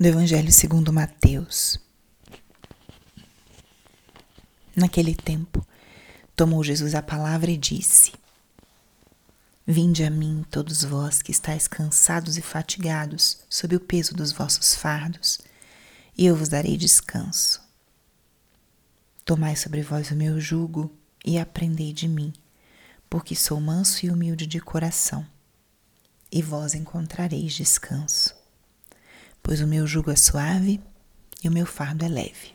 do Evangelho segundo Mateus. Naquele tempo, tomou Jesus a palavra e disse: Vinde a mim, todos vós que estáis cansados e fatigados, sob o peso dos vossos fardos, e eu vos darei descanso. Tomai sobre vós o meu jugo e aprendei de mim, porque sou manso e humilde de coração, e vós encontrareis descanso pois o meu jugo é suave e o meu fardo é leve.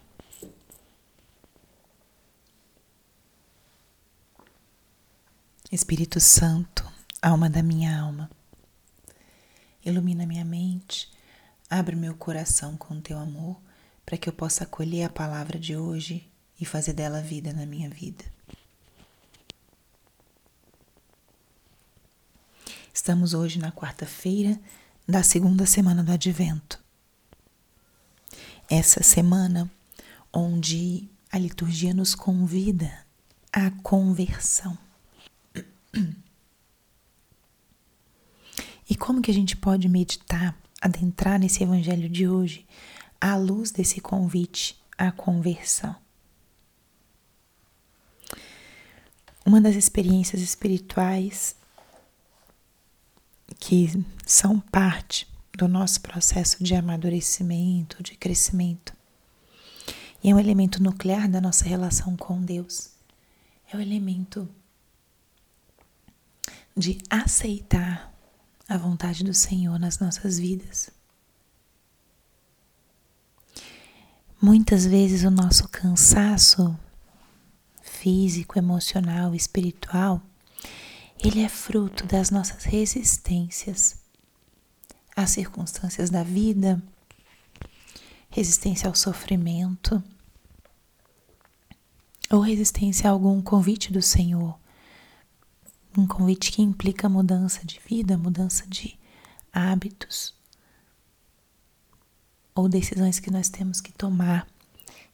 Espírito Santo, alma da minha alma, ilumina minha mente, abre meu coração com teu amor, para que eu possa acolher a palavra de hoje e fazer dela vida na minha vida. Estamos hoje na quarta-feira da segunda semana do Advento. Essa semana onde a liturgia nos convida à conversão. E como que a gente pode meditar, adentrar nesse evangelho de hoje à luz desse convite à conversão? Uma das experiências espirituais que são parte do nosso processo de amadurecimento, de crescimento. E é um elemento nuclear da nossa relação com Deus. É o elemento de aceitar a vontade do Senhor nas nossas vidas. Muitas vezes o nosso cansaço físico, emocional, espiritual ele é fruto das nossas resistências às circunstâncias da vida, resistência ao sofrimento, ou resistência a algum convite do Senhor, um convite que implica mudança de vida, mudança de hábitos, ou decisões que nós temos que tomar,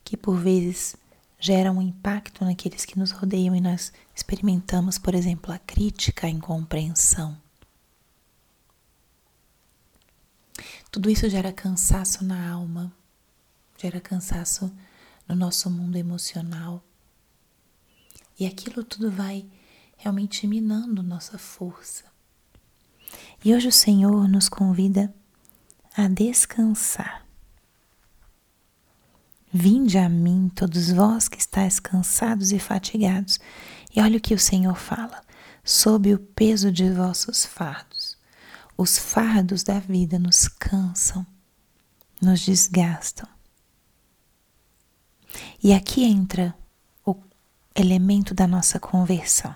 que por vezes gera um impacto naqueles que nos rodeiam e nós experimentamos, por exemplo, a crítica, a incompreensão. Tudo isso gera cansaço na alma, gera cansaço no nosso mundo emocional. E aquilo tudo vai realmente minando nossa força. E hoje o Senhor nos convida a descansar Vinde a mim, todos vós que estáis cansados e fatigados. E olha o que o Senhor fala: sob o peso de vossos fardos. Os fardos da vida nos cansam, nos desgastam. E aqui entra o elemento da nossa conversão.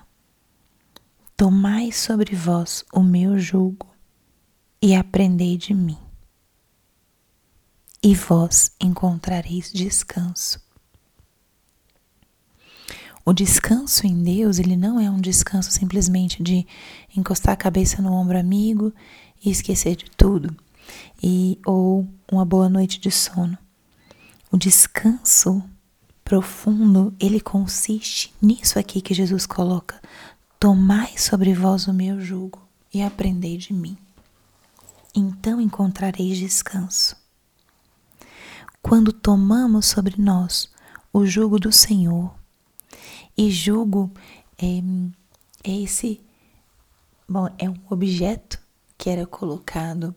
Tomai sobre vós o meu jugo e aprendei de mim e vós encontrareis descanso. O descanso em Deus, ele não é um descanso simplesmente de encostar a cabeça no ombro amigo e esquecer de tudo, e ou uma boa noite de sono. O descanso profundo, ele consiste nisso aqui que Jesus coloca: Tomai sobre vós o meu jugo e aprendei de mim. Então encontrareis descanso quando tomamos sobre nós o jugo do Senhor. E jugo é, é esse, bom, é um objeto que era colocado,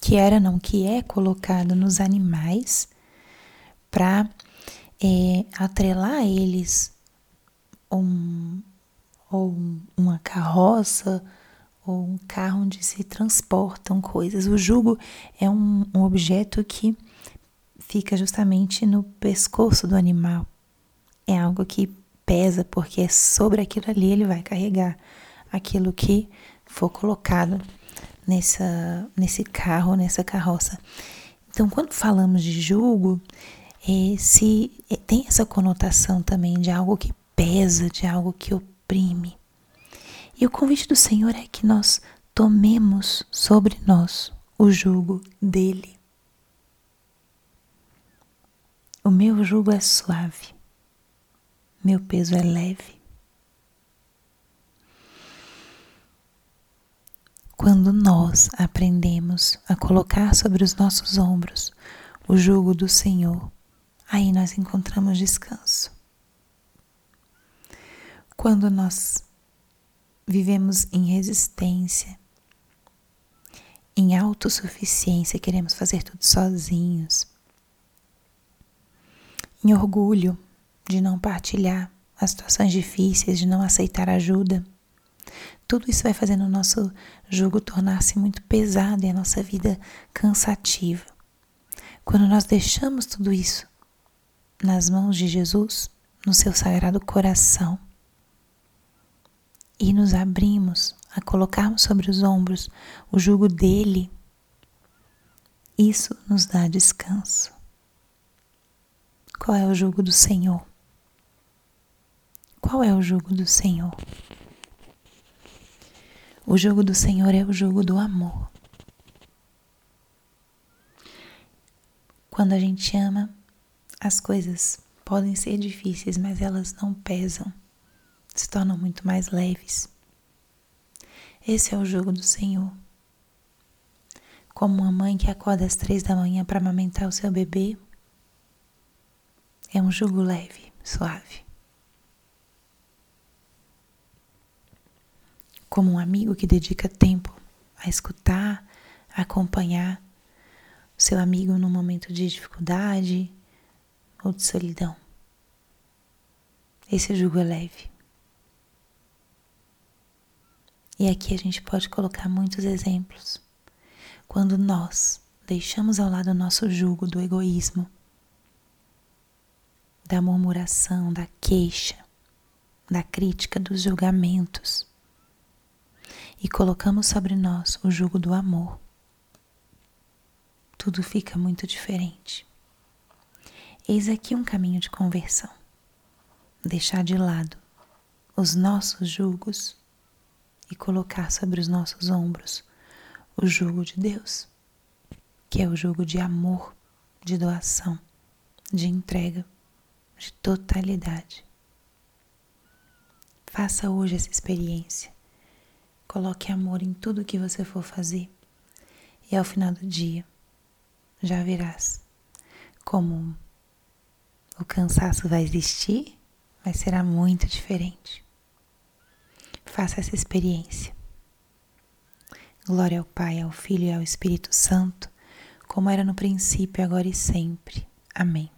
que era não, que é colocado nos animais para é, atrelar a eles um, ou uma carroça ou um carro onde se transportam coisas. O jugo é um, um objeto que fica justamente no pescoço do animal. É algo que pesa, porque é sobre aquilo ali ele vai carregar aquilo que for colocado nessa, nesse carro, nessa carroça. Então, quando falamos de jugo, esse, é, tem essa conotação também de algo que pesa, de algo que oprime. E o convite do Senhor é que nós tomemos sobre nós o jugo dele. O meu jugo é suave, meu peso é leve. Quando nós aprendemos a colocar sobre os nossos ombros o jugo do Senhor, aí nós encontramos descanso. Quando nós vivemos em resistência, em autossuficiência, queremos fazer tudo sozinhos, em orgulho de não partilhar as situações difíceis, de não aceitar ajuda. Tudo isso vai fazendo o nosso jugo tornar-se muito pesado e a nossa vida cansativa. Quando nós deixamos tudo isso nas mãos de Jesus, no seu sagrado coração, e nos abrimos a colocarmos sobre os ombros o jugo dele, isso nos dá descanso. Qual é o jugo do Senhor? Qual é o jugo do Senhor? O jugo do Senhor é o jugo do amor. Quando a gente ama, as coisas podem ser difíceis, mas elas não pesam, se tornam muito mais leves. Esse é o jogo do Senhor. Como uma mãe que acorda às três da manhã para amamentar o seu bebê, é um jugo leve, suave. Como um amigo que dedica tempo a escutar, a acompanhar o seu amigo num momento de dificuldade ou de solidão. Esse jugo é leve. E aqui a gente pode colocar muitos exemplos. Quando nós deixamos ao lado o nosso jugo do egoísmo, da murmuração, da queixa, da crítica, dos julgamentos, e colocamos sobre nós o jugo do amor, tudo fica muito diferente. Eis aqui um caminho de conversão. Deixar de lado os nossos julgos e colocar sobre os nossos ombros o jugo de Deus, que é o jugo de amor, de doação, de entrega, de totalidade. Faça hoje essa experiência. Coloque amor em tudo que você for fazer e ao final do dia já verás como o cansaço vai existir, mas será muito diferente. Faça essa experiência. Glória ao Pai, ao Filho e ao Espírito Santo, como era no princípio, agora e sempre. Amém.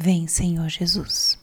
Vem, Senhor Jesus.